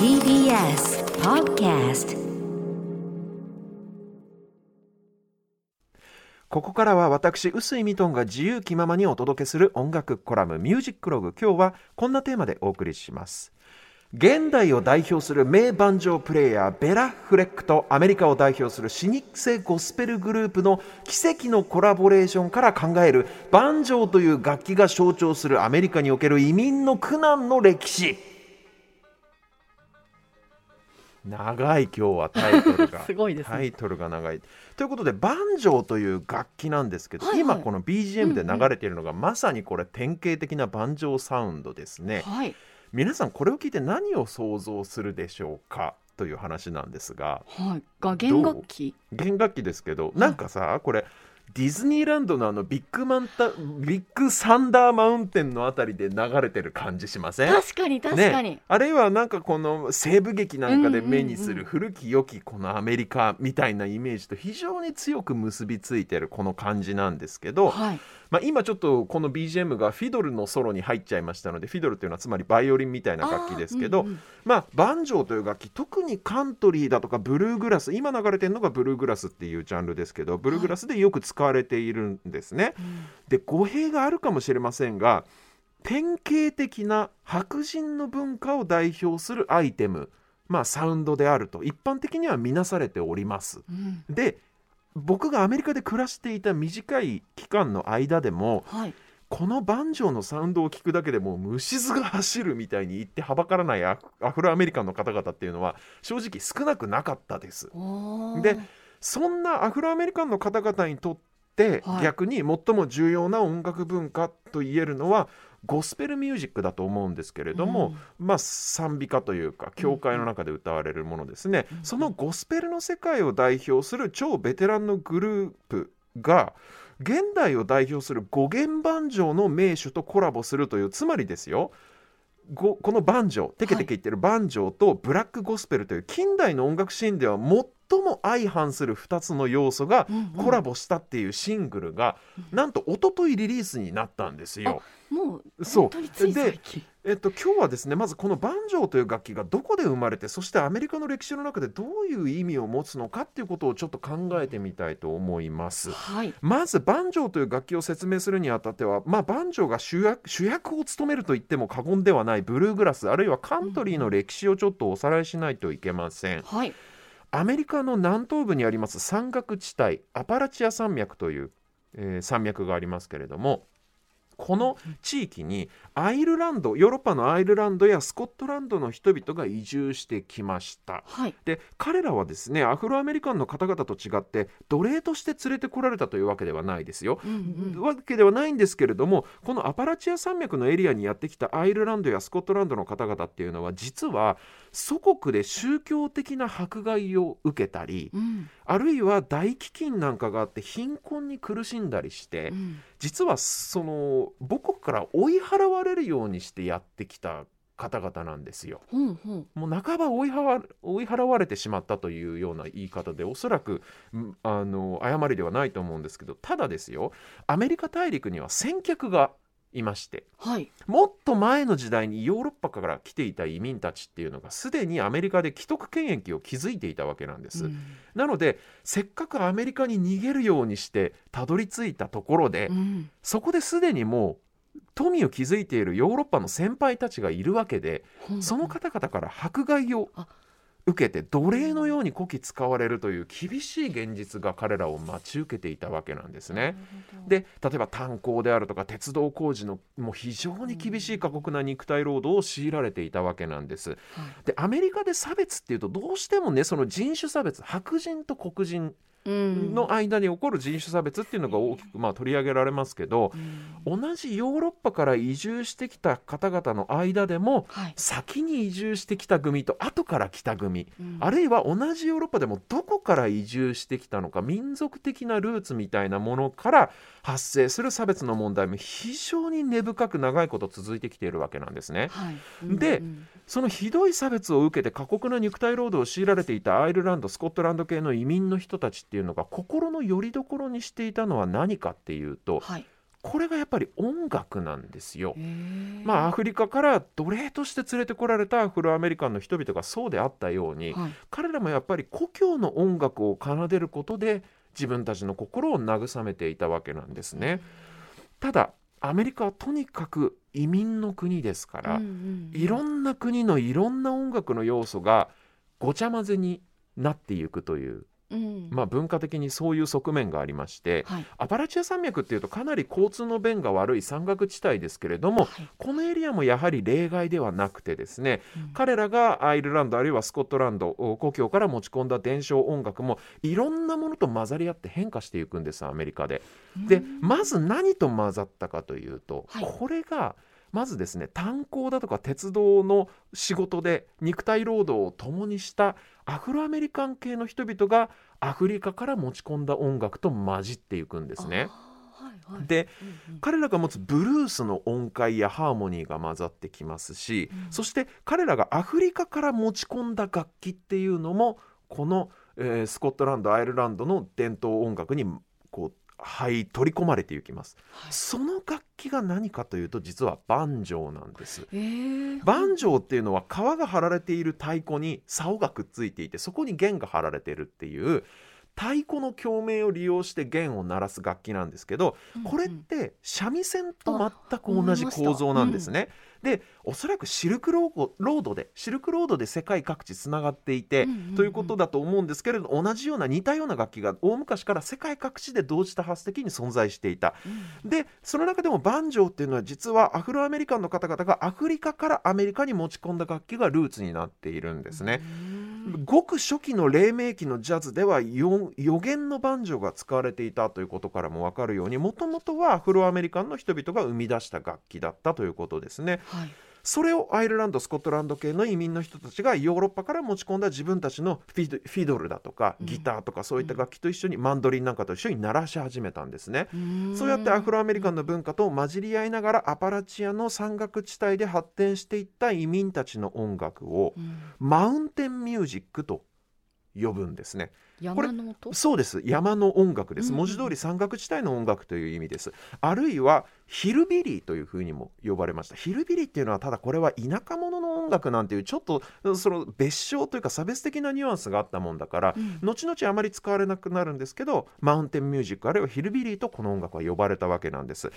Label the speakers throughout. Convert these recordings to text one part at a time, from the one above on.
Speaker 1: TBS Podcast
Speaker 2: ここからは私臼井ミトンが自由気ままにお届けする音楽コラム「ミュージックログ」今日はこんなテーマでお送りします。現代を代表する名バンジョープレイヤーベラ・フレックとアメリカを代表する老舗ゴスペルグループの奇跡のコラボレーションから考えるバンジョーという楽器が象徴するアメリカにおける移民の苦難の歴史。長い今日はタイトルが。
Speaker 3: すごいですね。
Speaker 2: タイトルが長い。ということでバンジョーという楽器なんですけど、
Speaker 3: はいはい。
Speaker 2: 今この BGM で流れているのが、まさにこれ典型的なバンジョーサウンドですね。
Speaker 3: はい。
Speaker 2: 皆さんこれを聞いて何を想像するでしょうかという話なんですが。
Speaker 3: はい。が弦楽器。
Speaker 2: 弦楽器ですけどなんかさこれディズニーランドのあのビッグマンタビッグサンダーマウンテンのあたりで流れてる感じしません？
Speaker 3: 確かに確かに。
Speaker 2: ね、あるいはなんかこの西部劇なんかで目にする古き良きこのアメリカみたいなイメージと非常に強く結びついてるこの感じなんですけど、
Speaker 3: はい。
Speaker 2: まあ、今ちょっとこの BGM がフィドルのソロに入っちゃいましたのでフィドルっていうのはつまりバイオリンみたいな楽器ですけど、
Speaker 3: うんうん
Speaker 2: まあバンジョーという楽器特にカントリーだとかブルーグラス今流れてるのがブルーグラスっていうジャンルですけどブルーグラスでよく使われているんですね。
Speaker 3: うん
Speaker 2: で語弊があるかもしれませんが典型的な白人の文化を代表するアイテム、まあ、サウンドであると一般的には見なされております。
Speaker 3: うん
Speaker 2: で僕がアメリカで暮らしていた短い期間の間でも
Speaker 3: はい。
Speaker 2: このバンジョーのサウンドを聞くだけでもう虫唾が走るみたいに言ってはばからないアフアフロアメリカンの方々っていうのは正直少なくなかったです。でそんなアフロアメリカンの方々にとって、
Speaker 3: はい
Speaker 2: 逆に最も重要な音楽文化と言えるのはゴスペルミュージックだと思うんですけれども、まあ賛美歌というか教会の中で歌われるものですね、
Speaker 3: うん。
Speaker 2: そのゴスペルの世界を代表する超ベテランのグループが現代を代表する五弦バンジョーの名手とコラボするというつまりですよごこのバンジョーテケテケ言ってるバンジョーとブラックゴスペルという近代の音楽シーンでは最も相反する2つの要素がコラボしたっていうシングルが、なんと一昨日リリースになったんですよ。
Speaker 3: もう
Speaker 2: そう
Speaker 3: 本当につい最近。
Speaker 2: えっと、今日はですねまずこのバンジョーという楽器がどこで生まれてそしてアメリカの歴史の中でどういう意味を持つのかっていうことをちょっと考えてみたいと思います。
Speaker 3: はい。
Speaker 2: まずバンジョーという楽器を説明するにあたっては、まあ、バンジョーが主役主役を務めると言っても過言ではないブルーグラスあるいはカントリーの歴史をちょっとおさらいしないといけません。
Speaker 3: はい。
Speaker 2: アメリカの南東部にあります山岳地帯アパラチア山脈という、えー山脈がありますけれどもこの地域にアイルランドヨーロッパのアイルランドやスコットランドの人々が移住してきました。
Speaker 3: はい。
Speaker 2: で彼らはですねアフロアメリカンの方々と違って奴隷として連れてこられたというわけではないですよ。
Speaker 3: うんうん。
Speaker 2: わけではないんですけれどもこのアパラチア山脈のエリアにやってきたアイルランドやスコットランドの方々っていうのは実は祖国で宗教的な迫害を受けたり
Speaker 3: うん
Speaker 2: あるいは大飢饉なんかがあって貧困に苦しんだりして
Speaker 3: うん。
Speaker 2: 実はその母国から追い払われるようにしてやってきた方々なんですよ。
Speaker 3: ほんほん。
Speaker 2: もう半ば追いは追い払われてしまったというような言い方でおそらくんあの誤りではないと思うんですけどただですよアメリカ大陸には先客がいまして
Speaker 3: はい。
Speaker 2: もっと前の時代にヨーロッパから来ていた移民たちっていうのがすでにアメリカで既得権益を築いていたわけなんです。
Speaker 3: うん
Speaker 2: なのでせっかくアメリカに逃げるようにしてたどり着いたところで、
Speaker 3: うん。
Speaker 2: そこですでにもう富を築いているヨーロッパの先輩たちがいるわけで
Speaker 3: ほん
Speaker 2: その方々から迫害を
Speaker 3: あ
Speaker 2: 受けて奴隷のようにこき使われるという厳しい現実が彼らを待ち受けていたわけなんですね。で例えば炭鉱であるとか鉄道工事のもう非常に厳しい過酷な肉体労働を強いられていたわけなんです。
Speaker 3: はい
Speaker 2: でアメリカで差別っていうとどうしてもねその人種差別白人と黒人
Speaker 3: うん
Speaker 2: の間に起こる人種差別っていうのが大きくまあ取り上げられますけど
Speaker 3: うん
Speaker 2: 同じヨーロッパから移住してきた方々の間でも
Speaker 3: はい。
Speaker 2: 先に移住してきた組と後から来た組
Speaker 3: うん
Speaker 2: あるいは同じヨーロッパでもどこから移住してきたのか民族的なルーツみたいなものから発生する差別の問題も非常に根深く長いこと続いてきているわけなんですね。
Speaker 3: はい。
Speaker 2: で
Speaker 3: うん
Speaker 2: そのひどい差別を受けて過酷な肉体労働を強いられていたアイルランドスコットランド系の移民の人たちっていうのが心の拠り所にしていたのは何かっていうと
Speaker 3: はい。
Speaker 2: これがやっぱり音楽なんですよ。まあ、アフリカから奴隷として連れてこられたアフロアメリカンの人々がそうであったように、
Speaker 3: はい
Speaker 2: 彼らもやっぱり故郷の音楽を奏でることで自分たちの心を慰めていたわけなんですね。ただアメリカはとにかく移民の国ですから、
Speaker 3: うんうん
Speaker 2: いろんな国のいろんな音楽の要素がごちゃ混ぜになっていくという、
Speaker 3: うん。
Speaker 2: まあ、文化的にそういう側面がありまして
Speaker 3: はい。
Speaker 2: アパラチア山脈っていうとかなり交通の便が悪い山岳地帯ですけれども
Speaker 3: はい。
Speaker 2: このエリアもやはり例外ではなくてですね
Speaker 3: うん。
Speaker 2: 彼らがアイルランドあるいはスコットランドお故郷から持ち込んだ伝承音楽もいろんなものと混ざり合って変化していくんですアメリカで。でまず何と混ざったかというと、
Speaker 3: はい。
Speaker 2: これがまずですね炭鉱だとか鉄道の仕事で肉体労働を共にしたアフロアメリカン系の人々がアフリカから持ち込んだ音楽と混じっていくんですね。
Speaker 3: あーはいはい。
Speaker 2: で
Speaker 3: うんうん。
Speaker 2: 彼らが持つブルースの音階やハーモニーが混ざってきますし、
Speaker 3: うん。
Speaker 2: そして彼らがアフリカから持ち込んだ楽器っていうのもこの、えースコットランドアイルランドの伝統音楽にこうはい取り込まれていきます、
Speaker 3: はい。
Speaker 2: その楽器が何かというと実はバンジョーなんです。
Speaker 3: えー。
Speaker 2: バンジョーっていうのは皮が張られている太鼓に竿がくっついていてそこに弦が張られてるっていう太鼓の共鳴を利用して弦を鳴らす楽器なんですけどこれって三味線と全く同じ構造なんですね。でおそらくシルクロードでシルクロードで世界各地つながっていて、ということだと思うんですけれど同じような似たような楽器が大昔から世界各地で同時多発的に存在していた。
Speaker 3: うん
Speaker 2: でその中でもバンジョーっていうのは実はアフロアメリカンの方々がアフリカからアメリカに持ち込んだ楽器がルーツになっているんですね。
Speaker 3: うん
Speaker 2: ごく初期の黎明期のジャズでは予言のバンジョーが使われていたということからも分かるようにもともとはアフロアメリカンの人々が生み出した楽器だったということですね。
Speaker 3: はい
Speaker 2: それをアイルランドスコットランド系の移民の人たちがヨーロッパから持ち込んだ自分たちのフィドルだとか
Speaker 3: うん。
Speaker 2: ギターとかそういった楽器と一緒にマンドリンなんかと一緒に鳴らし始めたんですね。
Speaker 3: うん。
Speaker 2: そうやってアフロアメリカンの文化と混じり合いながらアパラチアの山岳地帯で発展していった移民たちの音楽を
Speaker 3: うん。
Speaker 2: マウンテンミュージックと呼ぶんですね。これ
Speaker 3: 山の音？
Speaker 2: そうです。山の音楽です。文字通り山岳地帯の音楽という意味です。あるいはヒルビリーというふうにも呼ばれました。ヒルビリーっていうのはただこれは田舎者の音楽なんていうちょっとその別称というか差別的なニュアンスがあったもんだから
Speaker 3: うん。
Speaker 2: 後々あまり使われなくなるんですけどマウンテンミュージックあるいはヒルビリーとこの音楽は呼ばれたわけなんです。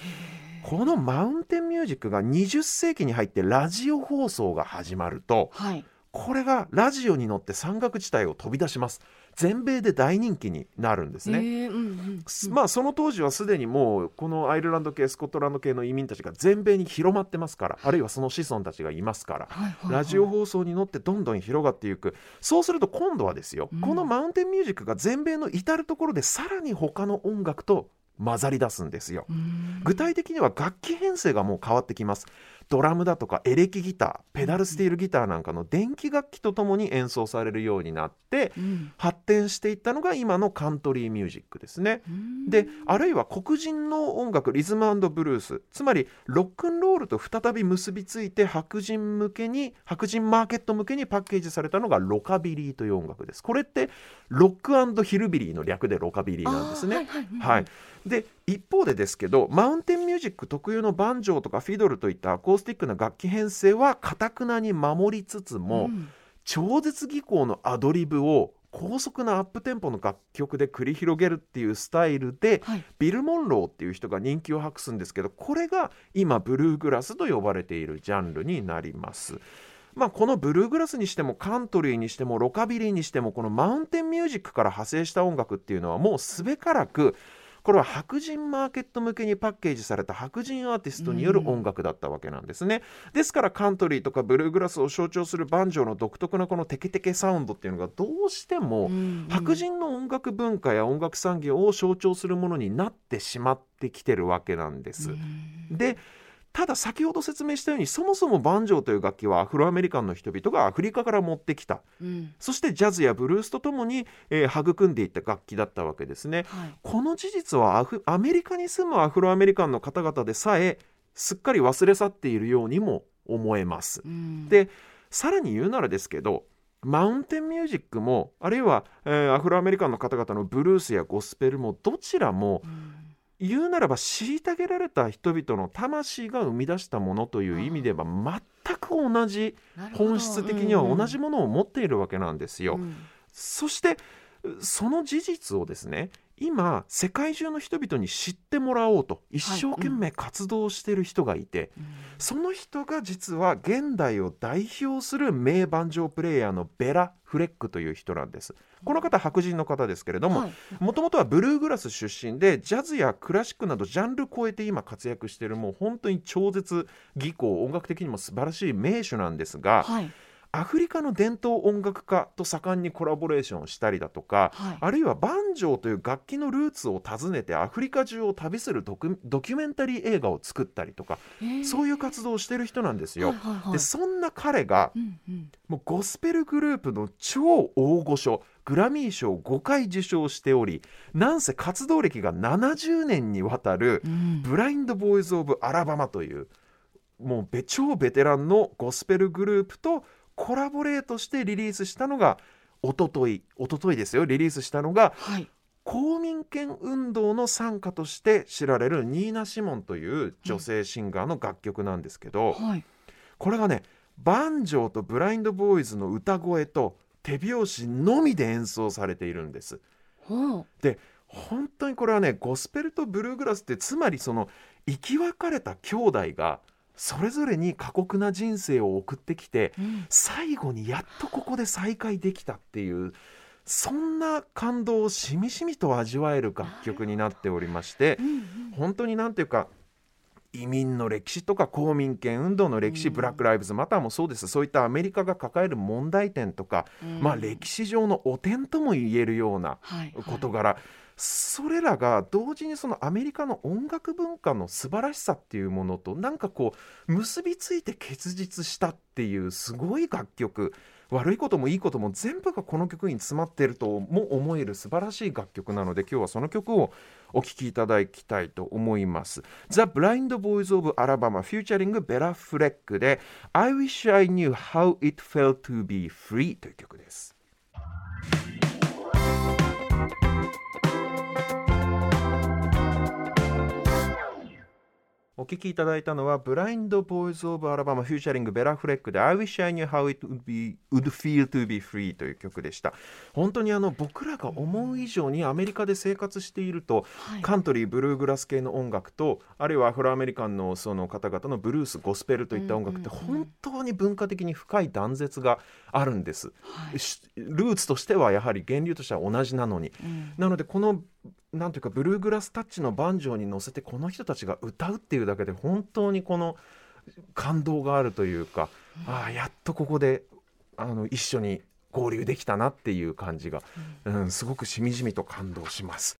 Speaker 2: このマウンテンミュージックが20世紀に入ってラジオ放送が始まると
Speaker 3: はい
Speaker 2: これがラジオに乗って山岳地帯を飛び出します。全米で大人気になるんですね、
Speaker 3: えーうんうんうん。
Speaker 2: まあその当時はすでにもうこのアイルランド系スコットランド系の移民たちが全米に広まってますからあるいはその子孫たちがいますから
Speaker 3: はいはいはい。
Speaker 2: ラジオ放送に乗ってどんどん広がっていく。そうすると今度はですよ、
Speaker 3: うん。
Speaker 2: このマウンテンミュージックが全米の至る所でさらに他の音楽と混ざり出すんですよ。
Speaker 3: うん。
Speaker 2: 具体的には楽器編成がもう変わってきますドラムだとかエレキギターペダルスティールギターなんかの電気楽器とともに演奏されるようになって
Speaker 3: うん。
Speaker 2: 発展していったのが今のカントリーミュージックですね。
Speaker 3: うん。
Speaker 2: であるいは黒人の音楽リズムブルースつまりロックンロールと再び結びついて白人向けに白人マーケット向けにパッケージされたのがロカビリーという音楽です。これってロックヒルビリーの略でロカビリーなんですね。
Speaker 3: はいはい。
Speaker 2: はい、で一方でですけどマウンテンミュージック特有のバンジョーとかフィドルといったアコースティックな楽器編成はかたくなに守りつつも、
Speaker 3: うん
Speaker 2: 超絶技巧のアドリブを高速なアップテンポの楽曲で繰り広げるっていうスタイルで
Speaker 3: はい
Speaker 2: ビル・モンローっていう人が人気を博すんですけどこれが今ブルーグラスと呼ばれているジャンルになります。まあ、このブルーグラスにしてもカントリーにしてもロカビリーにしてもこのマウンテンミュージックから派生した音楽っていうのはもうすべからくこれは白人マーケット向けにパッケージされた白人アーティストによる音楽だったわけなんですね。ですからカントリーとかブルーグラスを象徴するバンジョーの独特なこのテケテケサウンドっていうのがどうしても
Speaker 3: うん
Speaker 2: 白人の音楽文化や音楽産業を象徴するものになってしまってきてるわけなんです。
Speaker 3: うん
Speaker 2: でただ先ほど説明したようにそもそもバンジョーという楽器はアフロアメリカンの人々がアフリカから持ってきた。
Speaker 3: うん。
Speaker 2: そしてジャズやブルースとともに、えー育んでいった楽器だったわけですね。
Speaker 3: はい。
Speaker 2: この事実はアフアメリカに住むアフロアメリカンの方々でさえすっかり忘れ去っているようにも思えます。
Speaker 3: うん。
Speaker 2: でさらに言うならですけどマウンテンミュージックもあるいは、えーアフロアメリカンの方々のブルースやゴスペルもどちらも
Speaker 3: うん
Speaker 2: 言うならば虐げられた人々の魂が生み出したものという意味では全く同じ本質的には同じものを持っているわけなんですよ。
Speaker 3: うん。
Speaker 2: そしてその事実をですね今世界中の人々に知ってもらおうと一生懸命活動している人がいて、その人が実は現代を代表する名バンジョープレイヤーのベラ・フレックという人なんです。この方白人の方ですけれども
Speaker 3: はい。
Speaker 2: もともとはブルーグラス出身でジャズやクラシックなどジャンル超えて今活躍しているもう本当に超絶技巧音楽的にも素晴らしい名手なんですが、
Speaker 3: はい
Speaker 2: アフリカの伝統音楽家と盛んにコラボレーションをしたりだとか、
Speaker 3: はい。
Speaker 2: あるいはバンジョーという楽器のルーツを訪ねてアフリカ中を旅するドキュメンタリー映画を作ったりとか、
Speaker 3: えー。
Speaker 2: そういう活動をしてる人なんですよ。
Speaker 3: はいはいはい。
Speaker 2: でそんな彼が
Speaker 3: うんうん。
Speaker 2: もうゴスペルグループの超大御所グラミー賞を5回受賞しておりなんせ活動歴が70年にわたる
Speaker 3: うん。
Speaker 2: ブラインド・ボーイズ・オブ・アラバマというもうべ超ベテランのゴスペルグループとコラボレートしてリリースしたのが一昨日一昨日ですよ。リリースしたのが
Speaker 3: はい。
Speaker 2: 公民権運動の参加として知られるニーナ・シモンという女性シンガーの楽曲なんですけど、
Speaker 3: はい。
Speaker 2: これがねバンジョーとブラインドボーイズの歌声と手拍子のみで演奏されているんです。で本当にこれはねゴスペルとブルーグラスってつまりその生き別れた兄弟がそれぞれに過酷な人生を送ってきて
Speaker 3: うん。
Speaker 2: 最後にやっとここで再会できたっていうそんな感動をしみしみと味わえる楽曲になっておりまして
Speaker 3: うんうん。
Speaker 2: 本当になんていうか移民の歴史とか公民権運動の歴史、
Speaker 3: うん。
Speaker 2: ブラック・ライブズまたもそうです。そういったアメリカが抱える問題点とか、
Speaker 3: うん。
Speaker 2: まあ歴史上の汚点とも言えるような
Speaker 3: はい
Speaker 2: 事柄、それらが同時にそのアメリカの音楽文化の素晴らしさっていうものとなんかこう結びついて結実したっていうすごい楽曲。悪いこともいいことも全部がこの曲に詰まっているとも思える素晴らしい楽曲なので今日はその曲をお聴きいただきたいと思います。The Blind Boys of Alabama Featuring ベラ・フレックで I wish I knew how it felt to be free という曲です。お聴きいただいたのはブラインド・ボーイズ・オブ・アラバマフィーチャリングベラ・フレックで I wish I knew how it would, be, would feel to be free という曲でした。本当にあの僕らが思う以上にアメリカで生活していると
Speaker 3: はい。
Speaker 2: カントリーブルーグラス系の音楽とあるいはアフロアメリカンのその方々のブルースゴスペルといった音楽って本当に文化的に深い断絶があるんです。
Speaker 3: はい。
Speaker 2: しルーツとしてはやはり源流としては同じなのに。
Speaker 3: うん。
Speaker 2: なのでこのなんていうかブルーグラスタッチのバンジョーに乗せてこの人たちが歌うっていうだけで本当にこの感動があるというか、ああやっとここであの一緒に合流できたなっていう感じが、うん、すごくしみじみと感動します。